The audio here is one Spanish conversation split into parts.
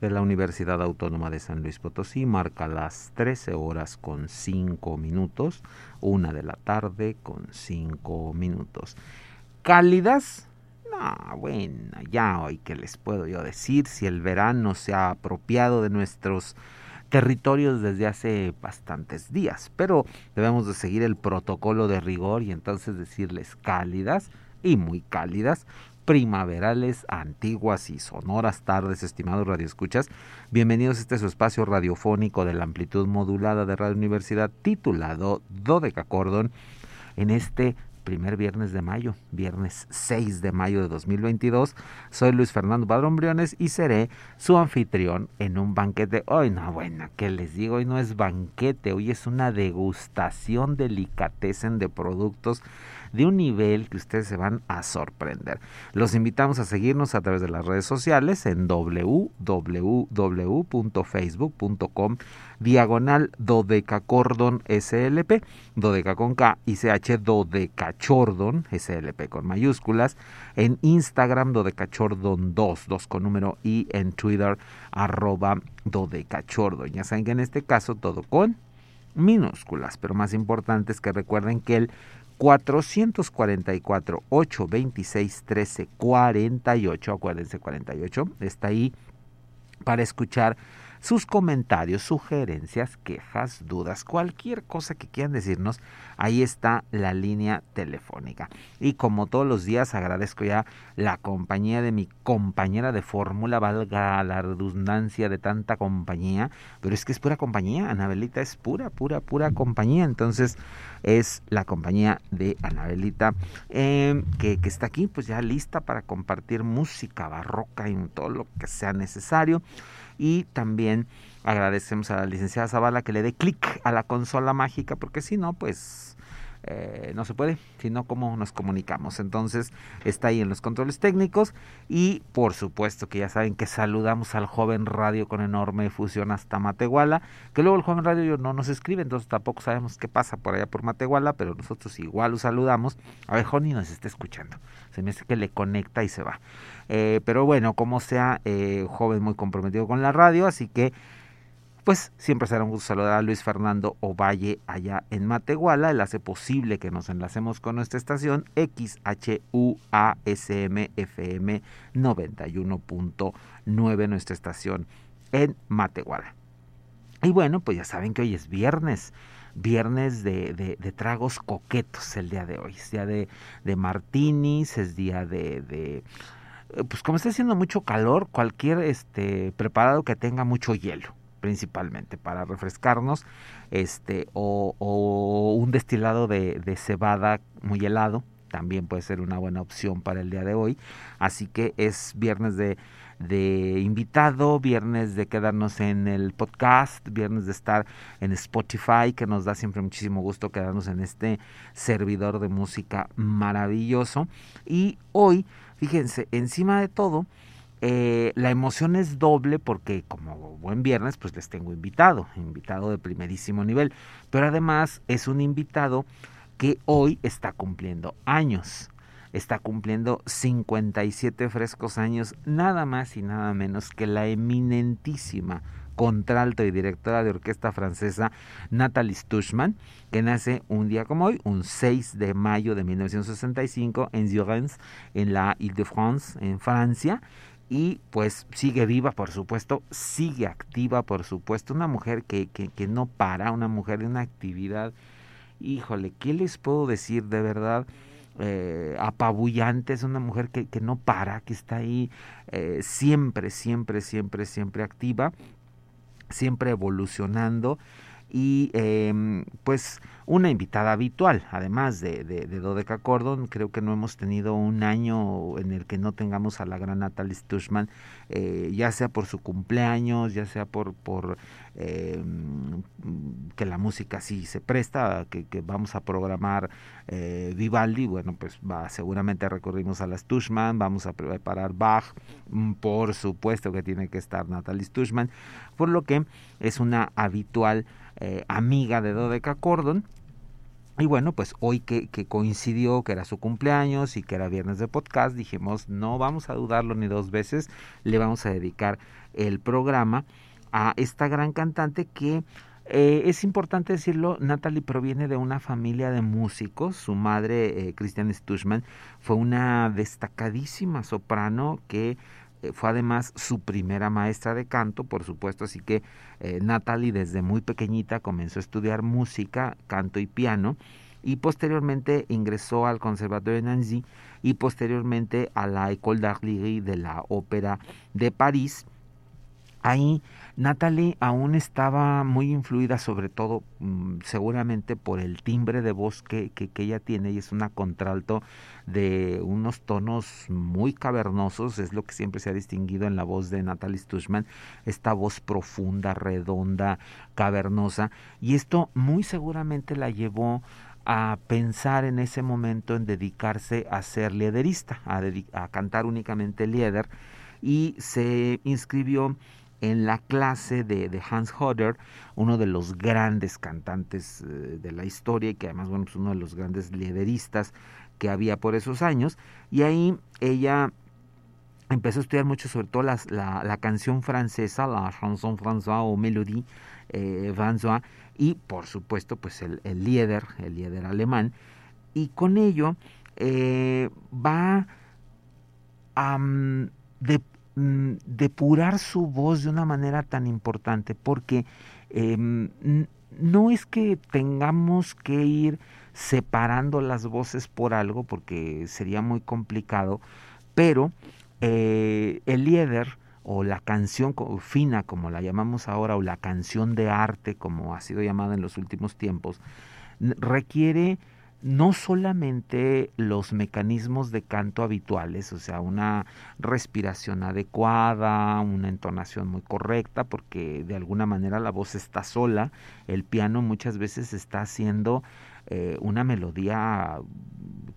De la Universidad Autónoma de San Luis Potosí marca las 13 horas con 5 minutos, una de la tarde con 5 minutos. ¿Cálidas? No, bueno, ya hoy que les puedo yo decir si el verano se ha apropiado de nuestros territorios desde hace bastantes días, pero debemos de seguir el protocolo de rigor y entonces decirles cálidas y muy cálidas primaverales, antiguas y sonoras tardes, estimados radioescuchas. Bienvenidos a este su espacio radiofónico de la amplitud modulada de Radio Universidad titulado Cordón en este primer viernes de mayo, viernes 6 de mayo de 2022. Soy Luis Fernando Padrón Briones y seré su anfitrión en un banquete. Hoy no, bueno, que les digo, hoy no es banquete, hoy es una degustación delicatessen de productos de un nivel que ustedes se van a sorprender. Los invitamos a seguirnos a través de las redes sociales en www.facebook.com diagonal dodecacordon slp, dodeca con K y ch dodecachordon slp con mayúsculas, en Instagram dodecachordon 2, 2 con número y en Twitter arroba dodecachordon. Ya saben que en este caso todo con minúsculas, pero más importante es que recuerden que el 444 826 13 48, acuérdense 48, está ahí para escuchar sus comentarios, sugerencias, quejas, dudas, cualquier cosa que quieran decirnos, ahí está la línea telefónica. Y como todos los días agradezco ya la compañía de mi compañera de fórmula, valga la redundancia de tanta compañía, pero es que es pura compañía, Anabelita es pura, pura, pura compañía, entonces es la compañía de Anabelita eh, que, que está aquí pues ya lista para compartir música barroca y todo lo que sea necesario y también agradecemos a la licenciada Zavala que le dé clic a la consola mágica porque si no pues eh, no se puede, sino cómo nos comunicamos. Entonces está ahí en los controles técnicos y por supuesto que ya saben que saludamos al joven radio con enorme fusión hasta Matehuala, que luego el joven radio no nos escribe, entonces tampoco sabemos qué pasa por allá por Matehuala, pero nosotros igual lo saludamos. A ver, Joni nos está escuchando, se me hace que le conecta y se va. Eh, pero bueno, como sea, eh, joven muy comprometido con la radio, así que pues siempre será un gusto saludar a Luis Fernando Ovalle allá en Matehuala. Él hace posible que nos enlacemos con nuestra estación XHUASMFM 91.9, nuestra estación en Matehuala. Y bueno, pues ya saben que hoy es viernes viernes de, tragos coquetos el día de hoy. Es día de, de martinis, es día de, de, Pues como está haciendo mucho calor, cualquier este, preparado que tenga mucho hielo principalmente para refrescarnos, este, o, un destilado de, cebada muy helado, también puede ser una buena opción para el día de hoy. Así que es viernes de, de invitado, viernes de quedarnos en el podcast, viernes de estar en Spotify, que nos da siempre muchísimo gusto quedarnos en este servidor de música maravilloso. Y hoy, fíjense, encima de todo, eh, la emoción es doble porque como buen viernes pues les tengo invitado, invitado de primerísimo nivel, pero además es un invitado que hoy está cumpliendo años, está cumpliendo 57 frescos años, nada más y nada menos que la eminentísima contralto y directora de orquesta francesa Nathalie Stuchman, que nace un día como hoy, un 6 de mayo de 1965 en Zurens, en la Ile-de-France, en Francia, y pues sigue viva, por supuesto, sigue activa, por supuesto, una mujer que, que, que, no para, una mujer de una actividad híjole, ¿qué les puedo decir de verdad? Eh, apabullante, es una mujer que, que, no para, que está ahí eh, siempre, siempre, siempre, siempre activa, siempre evolucionando y eh, pues una invitada habitual, además de, de, de, Dodeca Cordon. Creo que no hemos tenido un año en el que no tengamos a la gran Natalie Stushman, eh, ya sea por su cumpleaños, ya sea por, por eh, que la música sí se presta, que, vamos a programar eh, Vivaldi. Bueno, pues va, seguramente recurrimos a la Stushman, vamos a preparar Bach, mm, por supuesto que tiene que estar Natalie Stushman, por lo que es una habitual eh, amiga de Dodeca Cordon y bueno, pues hoy que, coincidió que era su cumpleaños y que era viernes de podcast, dijimos, no vamos a dudarlo ni dos veces, le vamos a dedicar el programa a esta gran cantante que eh, es importante decirlo, Natalie proviene de una familia de músicos. Su madre, eh, Christian fue una destacadísima soprano que fue además su primera maestra de canto, por supuesto, así que eh, Natalie desde muy pequeñita comenzó a estudiar música, canto y piano y posteriormente ingresó al Conservatorio de Nancy y posteriormente a la École d'Art Lyrique de la Ópera de París. Ahí. Natalie aún estaba muy influida, sobre todo mm, seguramente por el timbre de voz que, que, ella tiene, y es una contralto de unos tonos muy cavernosos, es lo que siempre se ha distinguido en la voz de Natalie Stushman, esta voz profunda, redonda, cavernosa, y esto muy seguramente la llevó a pensar en ese momento en dedicarse a ser liederista, a, a cantar únicamente lieder, y se inscribió en la clase de, de, Hans Hodder, uno de los grandes cantantes eh, de la historia y que además, bueno, pues uno de los grandes lideristas que había por esos años. Y ahí ella empezó a estudiar mucho, sobre todo la, la, canción francesa, la chanson française o mélodie eh, y por supuesto, pues el, el líder, el líder alemán. Y con ello eh, va a um, depurar su voz de una manera tan importante, porque eh, no es que tengamos que ir separando las voces por algo, porque sería muy complicado, pero eh, el líder o la canción fina, como la llamamos ahora, o la canción de arte, como ha sido llamada en los últimos tiempos, requiere no solamente los mecanismos de canto habituales, o sea, una respiración adecuada, una entonación muy correcta, porque de alguna manera la voz está sola, el piano muchas veces está haciendo eh, una melodía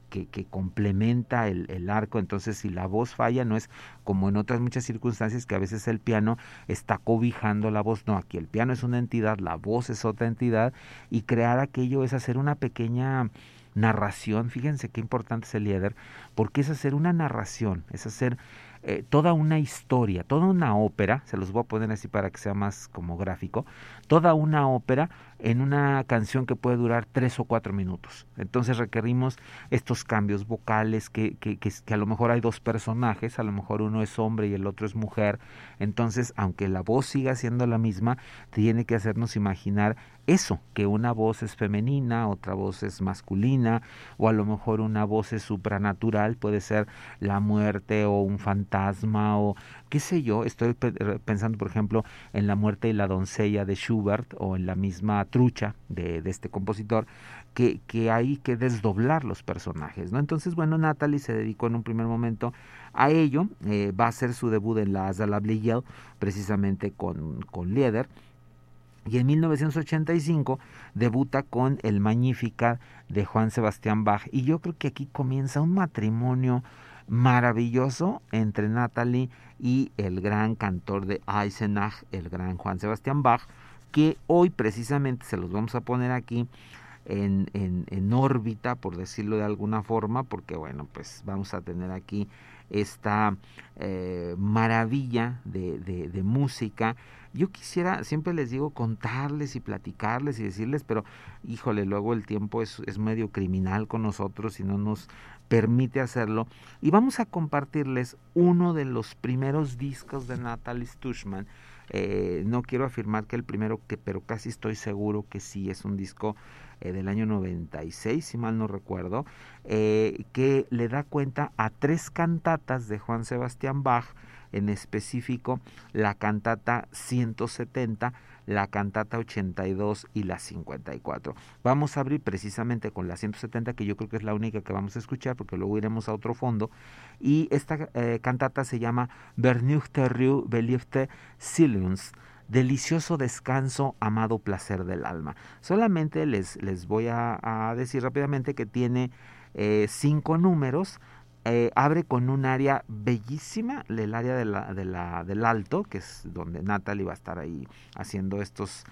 que, complementa el, arco, entonces si la voz falla no es como en otras muchas circunstancias que a veces el piano está cobijando la voz, no, aquí el piano es una entidad, la voz es otra entidad y crear aquello es hacer una pequeña narración, fíjense qué importante es el líder, porque es hacer una narración, es hacer eh, toda una historia, toda una ópera, se los voy a poner así para que sea más como gráfico, toda una ópera en una canción que puede durar tres o cuatro minutos. Entonces requerimos estos cambios vocales, que, que, que, a lo mejor hay dos personajes, a lo mejor uno es hombre y el otro es mujer. Entonces, aunque la voz siga siendo la misma, tiene que hacernos imaginar eso, que una voz es femenina, otra voz es masculina, o a lo mejor una voz es supranatural, puede ser la muerte o un fantasma o qué sé yo, estoy pensando por ejemplo en la muerte y la doncella de Schubert o en la misma trucha de, este compositor, que, hay que desdoblar los personajes, ¿no? Entonces, bueno, Natalie se dedicó en un primer momento a ello, eh, va a hacer su debut en la Zalabliel, precisamente con, con Lieder, y en 1985 debuta con el Magnífica de Juan Sebastián Bach, y yo creo que aquí comienza un matrimonio maravilloso entre Natalie y el gran cantor de Eisenach, el gran Juan Sebastián Bach, que hoy precisamente se los vamos a poner aquí en, en, en, órbita, por decirlo de alguna forma, porque bueno, pues vamos a tener aquí esta eh, maravilla de, de, música. Yo quisiera, siempre les digo, contarles y platicarles y decirles, pero híjole, luego el tiempo es, es medio criminal con nosotros y no nos permite hacerlo. Y vamos a compartirles uno de los primeros discos de Natalie Stushman, eh, no quiero afirmar que el primero, que, pero casi estoy seguro que sí es un disco eh, del año 96, si mal no recuerdo, eh, que le da cuenta a tres cantatas de Juan Sebastián Bach, en específico la cantata 170, la cantata 82 y la 54. Vamos a abrir precisamente con la 170, que yo creo que es la única que vamos a escuchar, porque luego iremos a otro fondo. Y esta eh, cantata se llama Bernuchte Rue Beliefte Silence. Delicioso descanso, amado placer del alma. Solamente les, les voy a, decir rápidamente que tiene eh, cinco números, eh, abre con un área bellísima, el área de del alto, que es donde Natalie va a estar ahí haciendo estos,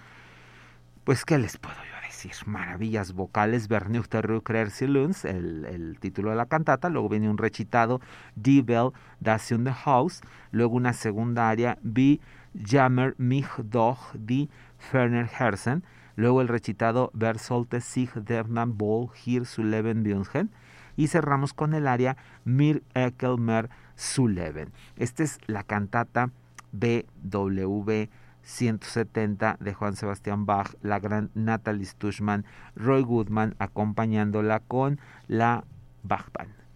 pues, ¿qué les puedo yo decir? Maravillas vocales, Vernuchte Silence, el, el título de la cantata, luego viene un recitado, Die Bell, Das in the House, luego una segunda área, Wie Jammer mich doch die Ferner Herzen, luego el recitado Wer sollte sich der Ball hier zu leben wünschen, y cerramos con el área Mir Ekelmer Suleben. Esta es la cantata BW 170 de Juan Sebastián Bach, la gran Natalie Stushman, Roy Goodman acompañándola con la Bach Band.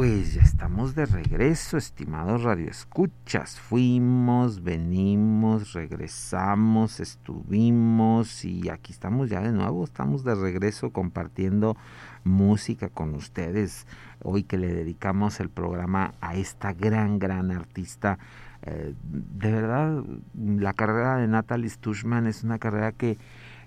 Pues ya estamos de regreso, estimados radioescuchas. Fuimos, venimos, regresamos, estuvimos y aquí estamos ya de nuevo. Estamos de regreso compartiendo música con ustedes. Hoy que le dedicamos el programa a esta gran, gran artista. Eh, de verdad, la carrera de Natalie Stushman es una carrera que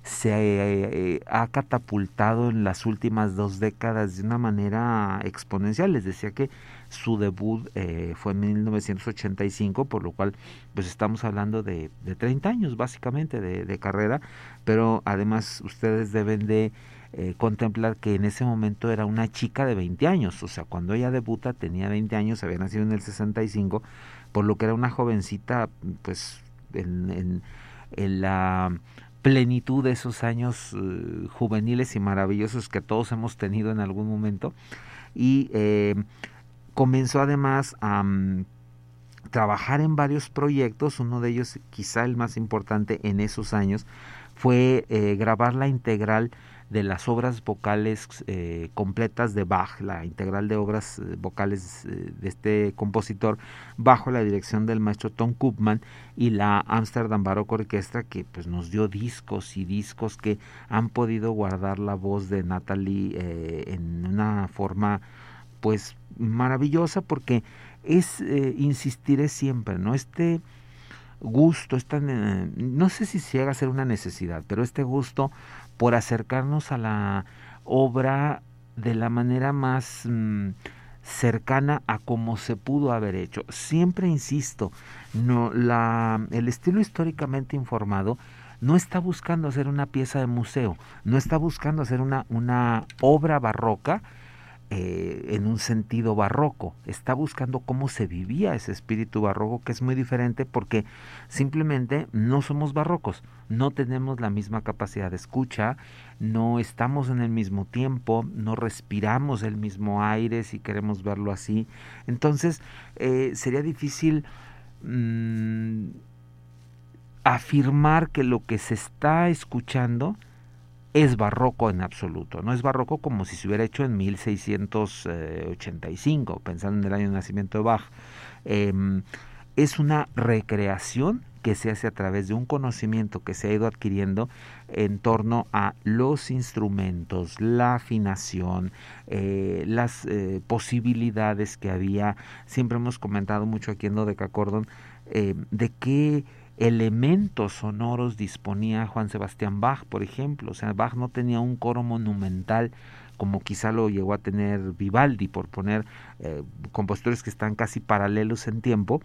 se eh, ha catapultado en las últimas dos décadas de una manera exponencial. Les decía que su debut eh, fue en 1985, por lo cual pues estamos hablando de, de 30 años básicamente de, carrera, pero además ustedes deben de eh, contemplar que en ese momento era una chica de 20 años, o sea, cuando ella debuta tenía 20 años, había nacido en el 65, por lo que era una jovencita pues en, en la plenitud de esos años eh, juveniles y maravillosos que todos hemos tenido en algún momento. Y eh, comenzó además a mm, trabajar en varios proyectos, uno de ellos quizá el más importante en esos años fue eh, grabar la integral de las obras vocales eh, completas de Bach, la integral de obras eh, vocales eh, de este compositor, bajo la dirección del maestro Tom Koopman y la Amsterdam Baroque Orquestra, que pues nos dio discos y discos que han podido guardar la voz de Natalie en una forma pues maravillosa porque es, insistiré siempre, ¿no? Este gusto, esta, no sé si llega a ser una necesidad, pero este gusto por acercarnos a la obra de la manera más mm, cercana a como se pudo haber hecho. Siempre insisto, no, la, el estilo históricamente informado no está buscando hacer una pieza de museo, no está buscando hacer una, una obra barroca, eh, en un sentido barroco, está buscando cómo se vivía ese espíritu barroco, que es muy diferente porque simplemente no somos barrocos, no tenemos la misma capacidad de escucha, no estamos en el mismo tiempo, no respiramos el mismo aire si queremos verlo así. Entonces eh, sería difícil mm, afirmar que lo que se está escuchando es barroco en absoluto. No es barroco como si se hubiera hecho en 1685, pensando en el año de nacimiento de Bach. Em, es una recreación que se hace a través de un conocimiento que se ha ido adquiriendo en torno a los instrumentos, la afinación, eh, las eh, posibilidades que había. Siempre hemos comentado mucho aquí en Dodecacordon eh, de qué elementos sonoros disponía Juan Sebastián Bach, por ejemplo. O sea, Bach no tenía un coro monumental como quizá lo llegó a tener Vivaldi, por poner eh, compositores que están casi paralelos en tiempo.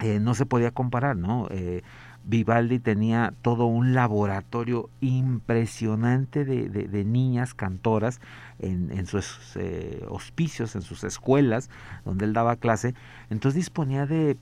Eh, no se podía comparar, ¿no? Eh, Vivaldi tenía todo un laboratorio impresionante de, de, niñas cantoras en, en sus hospicios, en sus escuelas, donde él daba clase. Entonces disponía de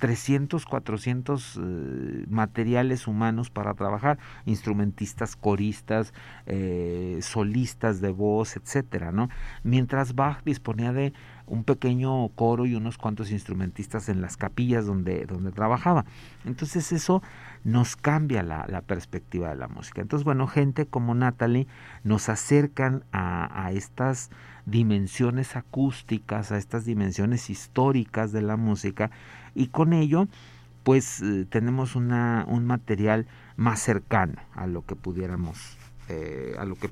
300, 400 eh, materiales humanos para trabajar, instrumentistas, coristas, eh, solistas de voz, etcétera, ¿no? Mientras Bach disponía de un pequeño coro y unos cuantos instrumentistas en las capillas donde, donde trabajaba. Entonces eso nos cambia la, perspectiva de la música. Entonces, bueno, gente como Natalie nos acercan a estas dimensiones acústicas, a estas dimensiones históricas de la música y con ello pues eh, tenemos una, un material más cercano a lo que pudiéramos, eh, a lo que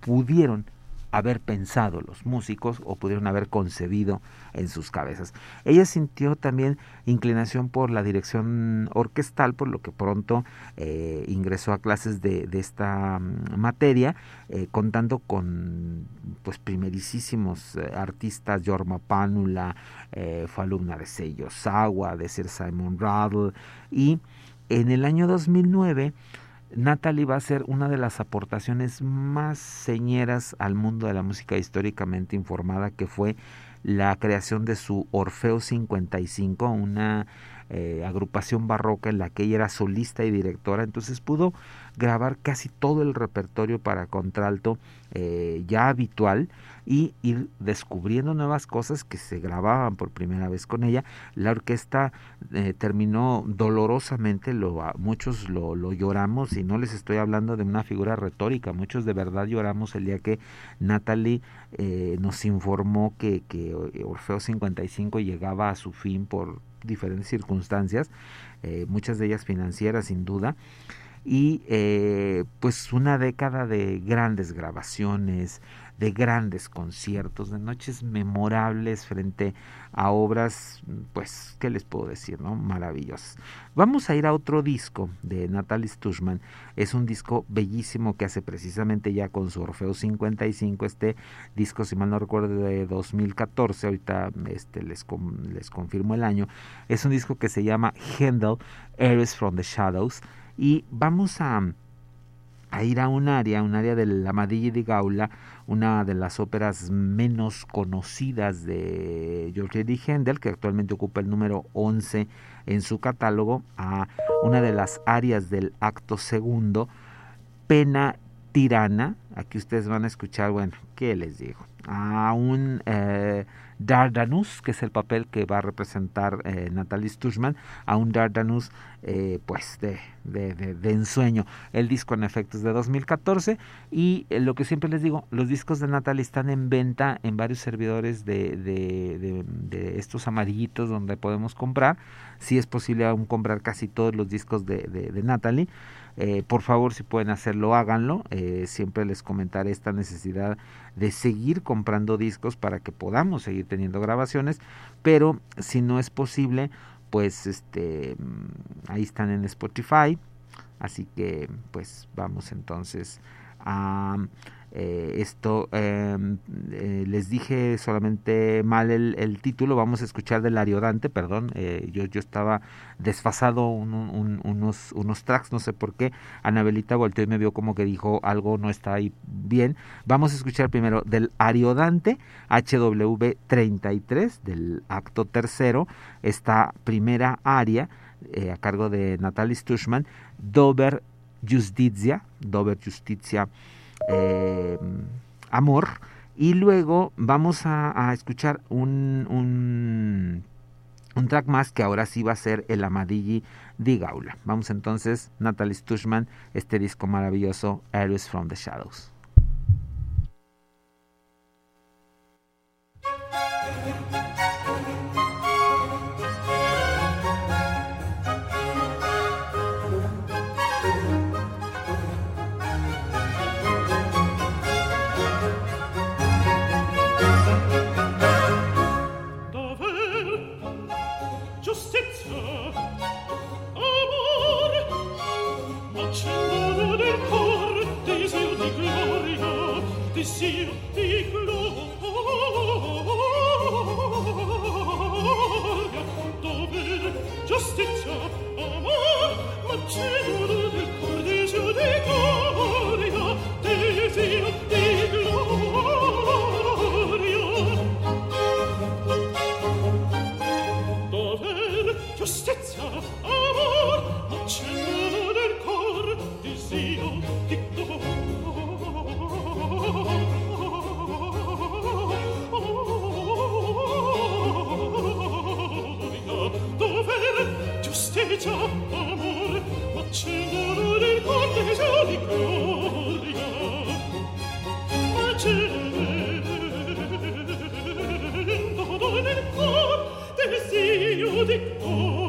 pudieron haber pensado los músicos o pudieron haber concebido en sus cabezas. Ella sintió también inclinación por la dirección orquestal, por lo que pronto eh, ingresó a clases de, de esta mm, materia, eh, contando con pues primerísimos eh, artistas, Jorma Pánula, fue alumna de Sello Sawa, de Sir Simon Rattle, y en el año 2009 Natalie va a ser una de las aportaciones más señeras al mundo de la música históricamente informada, que fue la creación de su Orfeo 55, una eh, agrupación barroca en la que ella era solista y directora, entonces pudo grabar casi todo el repertorio para contralto eh, ya habitual y ir descubriendo nuevas cosas que se grababan por primera vez con ella. La orquesta eh, terminó dolorosamente, lo, muchos lo, lo, lloramos y no les estoy hablando de una figura retórica, muchos de verdad lloramos el día que Natalie eh, nos informó que, que Orfeo 55 llegaba a su fin por diferentes circunstancias, eh, muchas de ellas financieras sin duda y eh, pues una década de grandes grabaciones, de grandes conciertos, de noches memorables frente a obras, pues, ¿qué les puedo decir, no? Maravillosas. Vamos a ir a otro disco de Natalie Stushman. Es un disco bellísimo que hace precisamente ya con su Orfeo 55, este disco, si mal no recuerdo, de 2014, ahorita este, les, les confirmo el año. Es un disco que se llama Handel, Airs from the Shadows y vamos a, a ir a un área, un área de la Madilla di Gaula, una de las óperas menos conocidas de George D. Que actualmente ocupa el número 11 en su catálogo, a una de las áreas del acto segundo, Pena Tirana. Aquí ustedes van a escuchar, bueno, ¿qué les digo? A un eh, Dardanus, que es el papel que va a representar eh, Natalie Stushman, a un Dardanus eh, pues de, de, de, ensueño. El disco en efecto es de 2014 y eh, lo que siempre les digo, los discos de Natalie están en venta en varios servidores de, de, estos amarillitos donde podemos comprar. Si es posible aún comprar casi todos los discos de, de Natalie. Eh, por favor, si pueden hacerlo, háganlo. Eh, siempre les comentaré esta necesidad de seguir comprando discos para que podamos seguir teniendo grabaciones, pero si no es posible, pues este mm, ahí están en Spotify. Así que pues vamos entonces a Eh, esto em, eh, les dije solamente mal el, título, vamos a escuchar del Ariodante, perdón, eh, yo, yo estaba desfasado unos, unos tracks, no sé por qué, Anabelita volteó y me vio como que dijo algo no está ahí bien, vamos a escuchar primero del Ariodante HW33 del acto tercero, esta primera aria a cargo de Natalie Stushman, Dober Justitia, Dober Justitia eh, amor. Y luego vamos a, escuchar un, un, un, track más que ahora sí va a ser el Amadigi di Gaula. Vamos entonces, Natalie Stushman, este disco maravilloso, Aries from the Shadows. o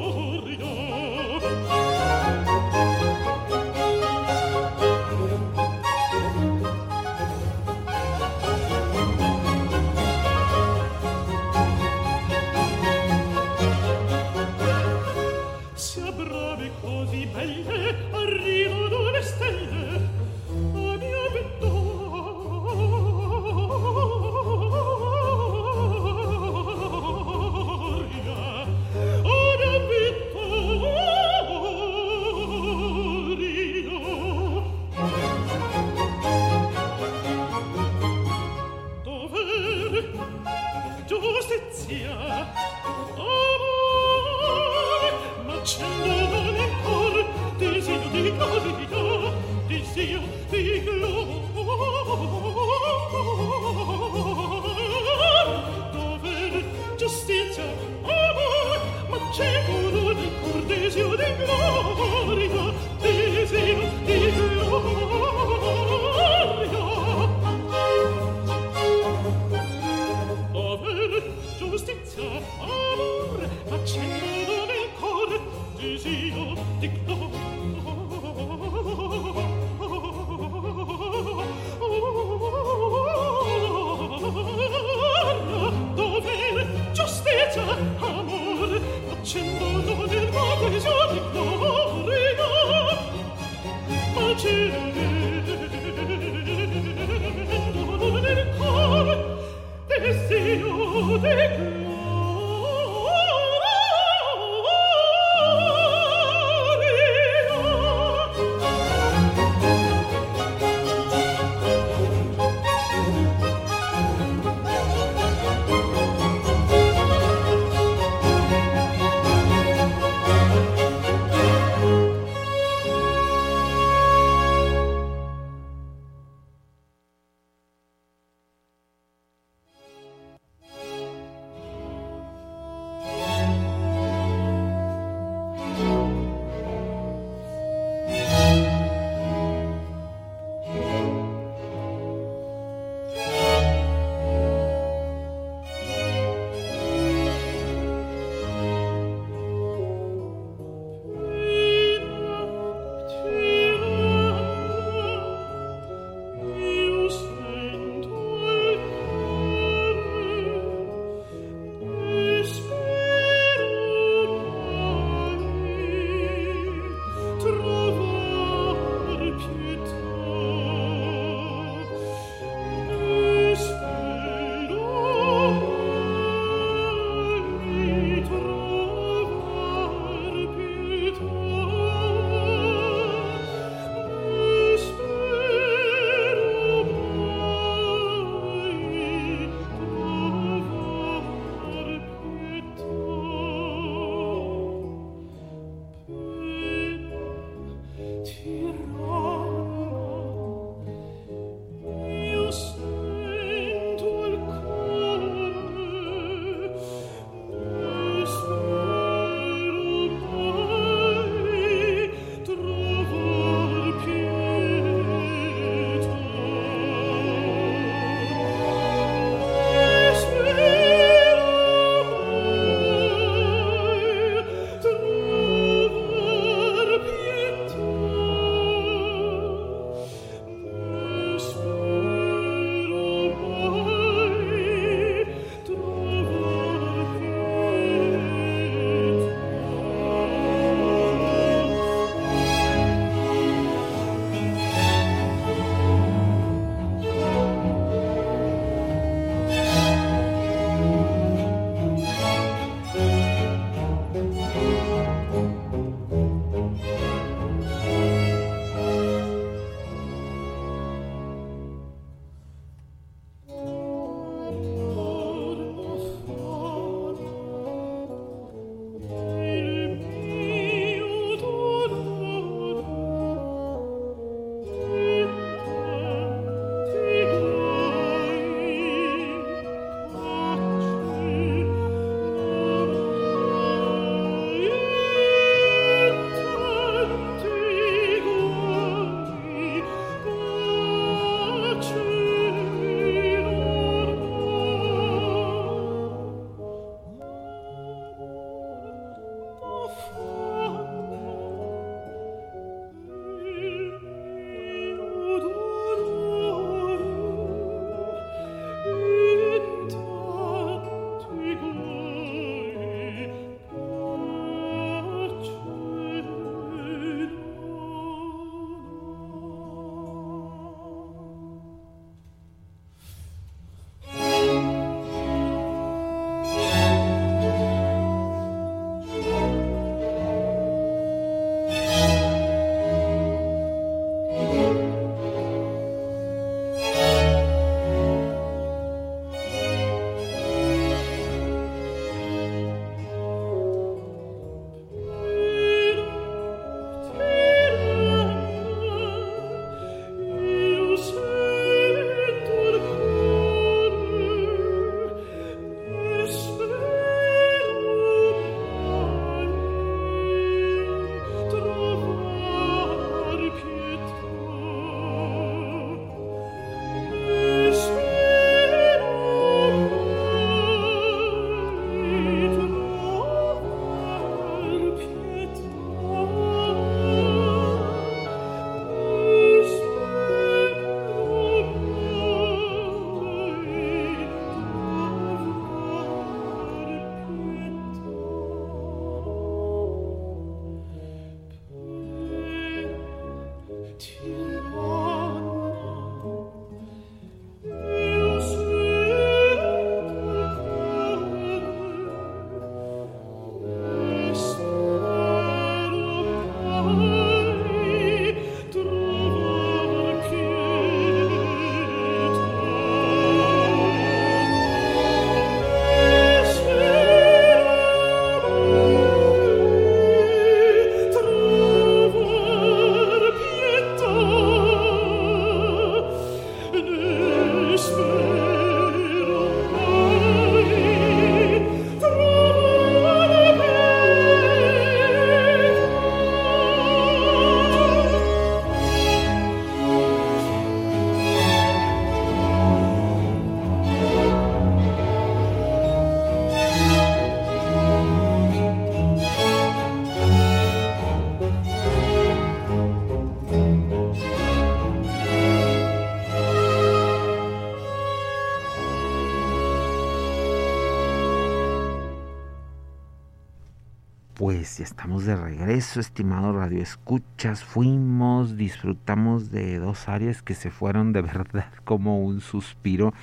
de regreso, estimado Radio Escuchas. Fuimos, disfrutamos de dos áreas que se fueron de verdad como un suspiro.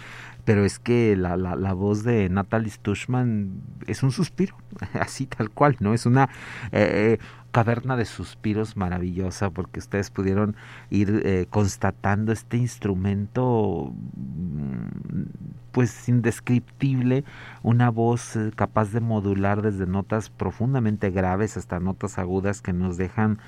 Pero es que la, la, voz de Natalie Stushman es un suspiro, así tal cual, ¿no? Es una eh, caverna de suspiros maravillosa porque ustedes pudieron ir eh, constatando este instrumento mm, pues indescriptible, una voz eh, capaz de modular desde notas profundamente graves hasta notas agudas que nos dejan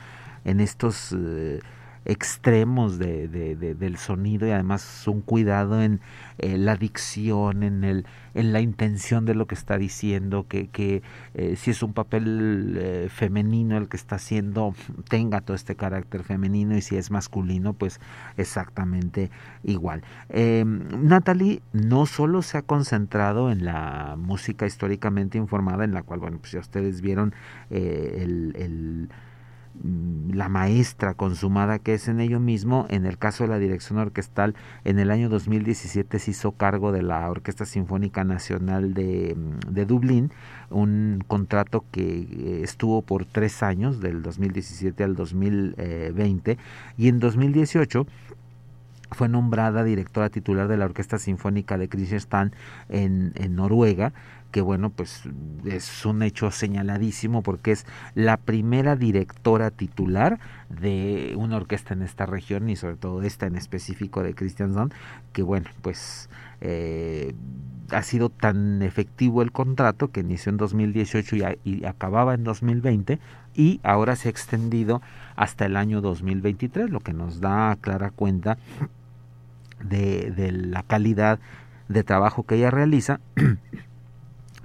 en estos eh, extremos de, de, de, del sonido y además un cuidado en eh, la dicción, en, la intención de lo que está diciendo, que, eh, si es un papel eh, femenino el que está haciendo, tenga todo este carácter femenino y si es masculino, pues exactamente igual. Natalie no solo se ha concentrado en la música históricamente informada, en la cual, bueno, pues ya ustedes vieron el, la maestra consumada que es en ello mismo. En el caso de la dirección orquestal, en el año 2017 se hizo cargo de la Orquesta Sinfónica Nacional de, mm, de Dublín, un contrato que eh, estuvo por tres años, del 2017 al 2020, y en 2018 fue nombrada directora titular de la Orquesta Sinfónica de Kristiansand en, en Noruega que bueno, pues es un hecho señaladísimo porque es la primera directora titular de una orquesta en esta región y sobre todo esta en específico de Christianson, que bueno, pues eh, ha sido tan efectivo el contrato que inició en 2018 y, y, acababa en 2020 y ahora se ha extendido hasta el año 2023, lo que nos da clara cuenta de, de la calidad de trabajo que ella realiza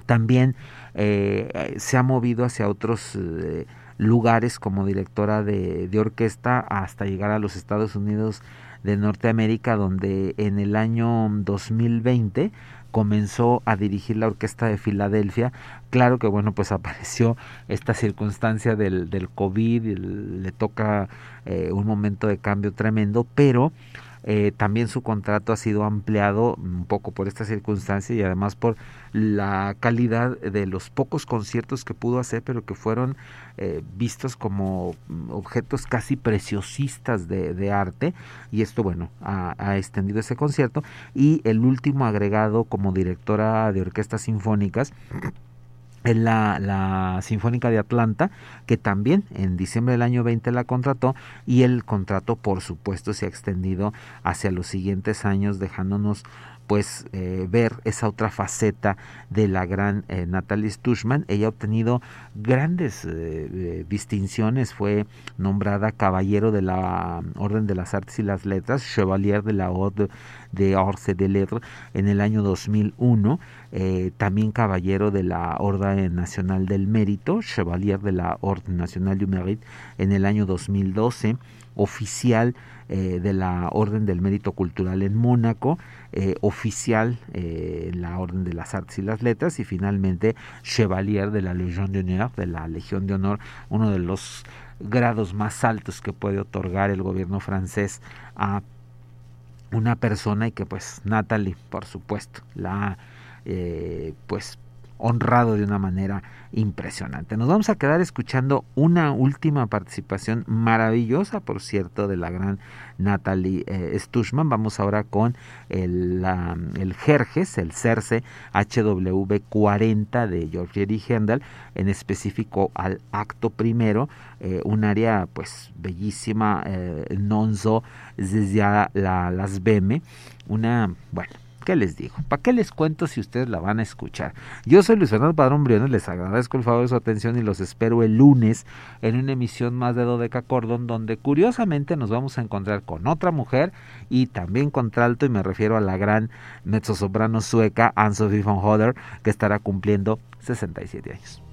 También eh, se ha movido hacia otros eh, lugares como directora de, orquesta hasta llegar a los Estados Unidos de Norteamérica, donde en el año 2020 comenzó a dirigir la orquesta de Filadelfia. Claro que bueno, pues apareció esta circunstancia del, del COVID, le toca eh, un momento de cambio tremendo, pero eh, también su contrato ha sido ampliado un poco por esta circunstancia y además por la calidad de los pocos conciertos que pudo hacer, pero que fueron eh, vistos como objetos casi preciosistas de, arte. Y esto, bueno, ha, extendido ese concierto. Y el último agregado como directora de orquestas sinfónicas en la, la, Sinfónica de Atlanta, que también en diciembre del año 20 la contrató y el contrato por supuesto se ha extendido hacia los siguientes años dejándonos pues eh, ver esa otra faceta de la gran eh, Natalie Stushman. Ella ha obtenido grandes eh, distinciones, fue nombrada caballero de la Orden de las Artes y las Letras, Chevalier de la Orde de Orce de Lettres en el año 2001, también caballero de la Orden Nacional del Mérito, Chevalier de la Orden Nacional du Mérite en el año 2012, oficial eh, de la Orden del Mérito Cultural en Mónaco, eh, oficial eh, en la Orden de las Artes y las Letras y finalmente Chevalier de la Legión de Honor, de la Legión de Honor, uno de los grados más altos que puede otorgar el gobierno francés a una persona y que pues Natalie, por supuesto, la eh, pues honrado de una manera impresionante. Nos vamos a quedar escuchando una última participación maravillosa, por cierto, de la gran Natalie eh, Stushman. Vamos ahora con el, la, el Jerjes, el Cerce HW40 de Georgieri Hendel, en específico al acto primero, eh, un área pues bellísima, eh, Nonzo, desde la, las Beme, una, bueno, ¿Qué les digo? ¿Para qué les cuento si ustedes la van a escuchar? Yo soy Luis Fernando Padrón Briones, les agradezco el favor de su atención y los espero el lunes en una emisión más de Dodeca Cordon, donde curiosamente nos vamos a encontrar con otra mujer y también contralto, y me refiero a la gran mezzosoprano sueca Anne-Sophie von Hodder, que estará cumpliendo 67 años.